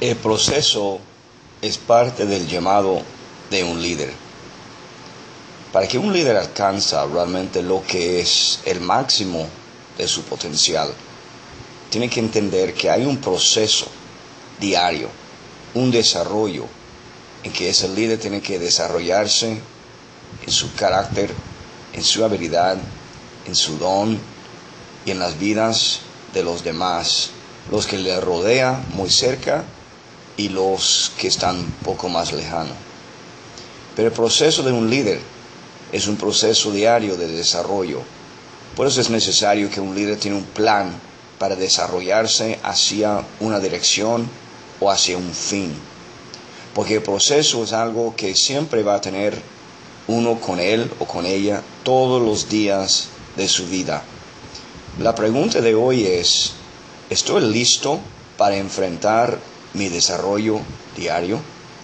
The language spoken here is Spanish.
El proceso es parte del llamado de un líder. Para que un líder alcanza realmente lo que es el máximo de su potencial, tiene que entender que hay un proceso diario, un desarrollo en que ese líder tiene que desarrollarse en su carácter, en su habilidad, en su don y en las vidas de los demás, los que le rodean muy cerca y los que están poco más lejanos. Pero el proceso de un líder es un proceso diario de desarrollo. Por eso es necesario que un líder tenga un plan para desarrollarse hacia una dirección o hacia un fin. Porque el proceso es algo que siempre va a tener uno con él o con ella todos los días de su vida. La pregunta de hoy es, ¿estoy listo para enfrentar mi desarrollo diario?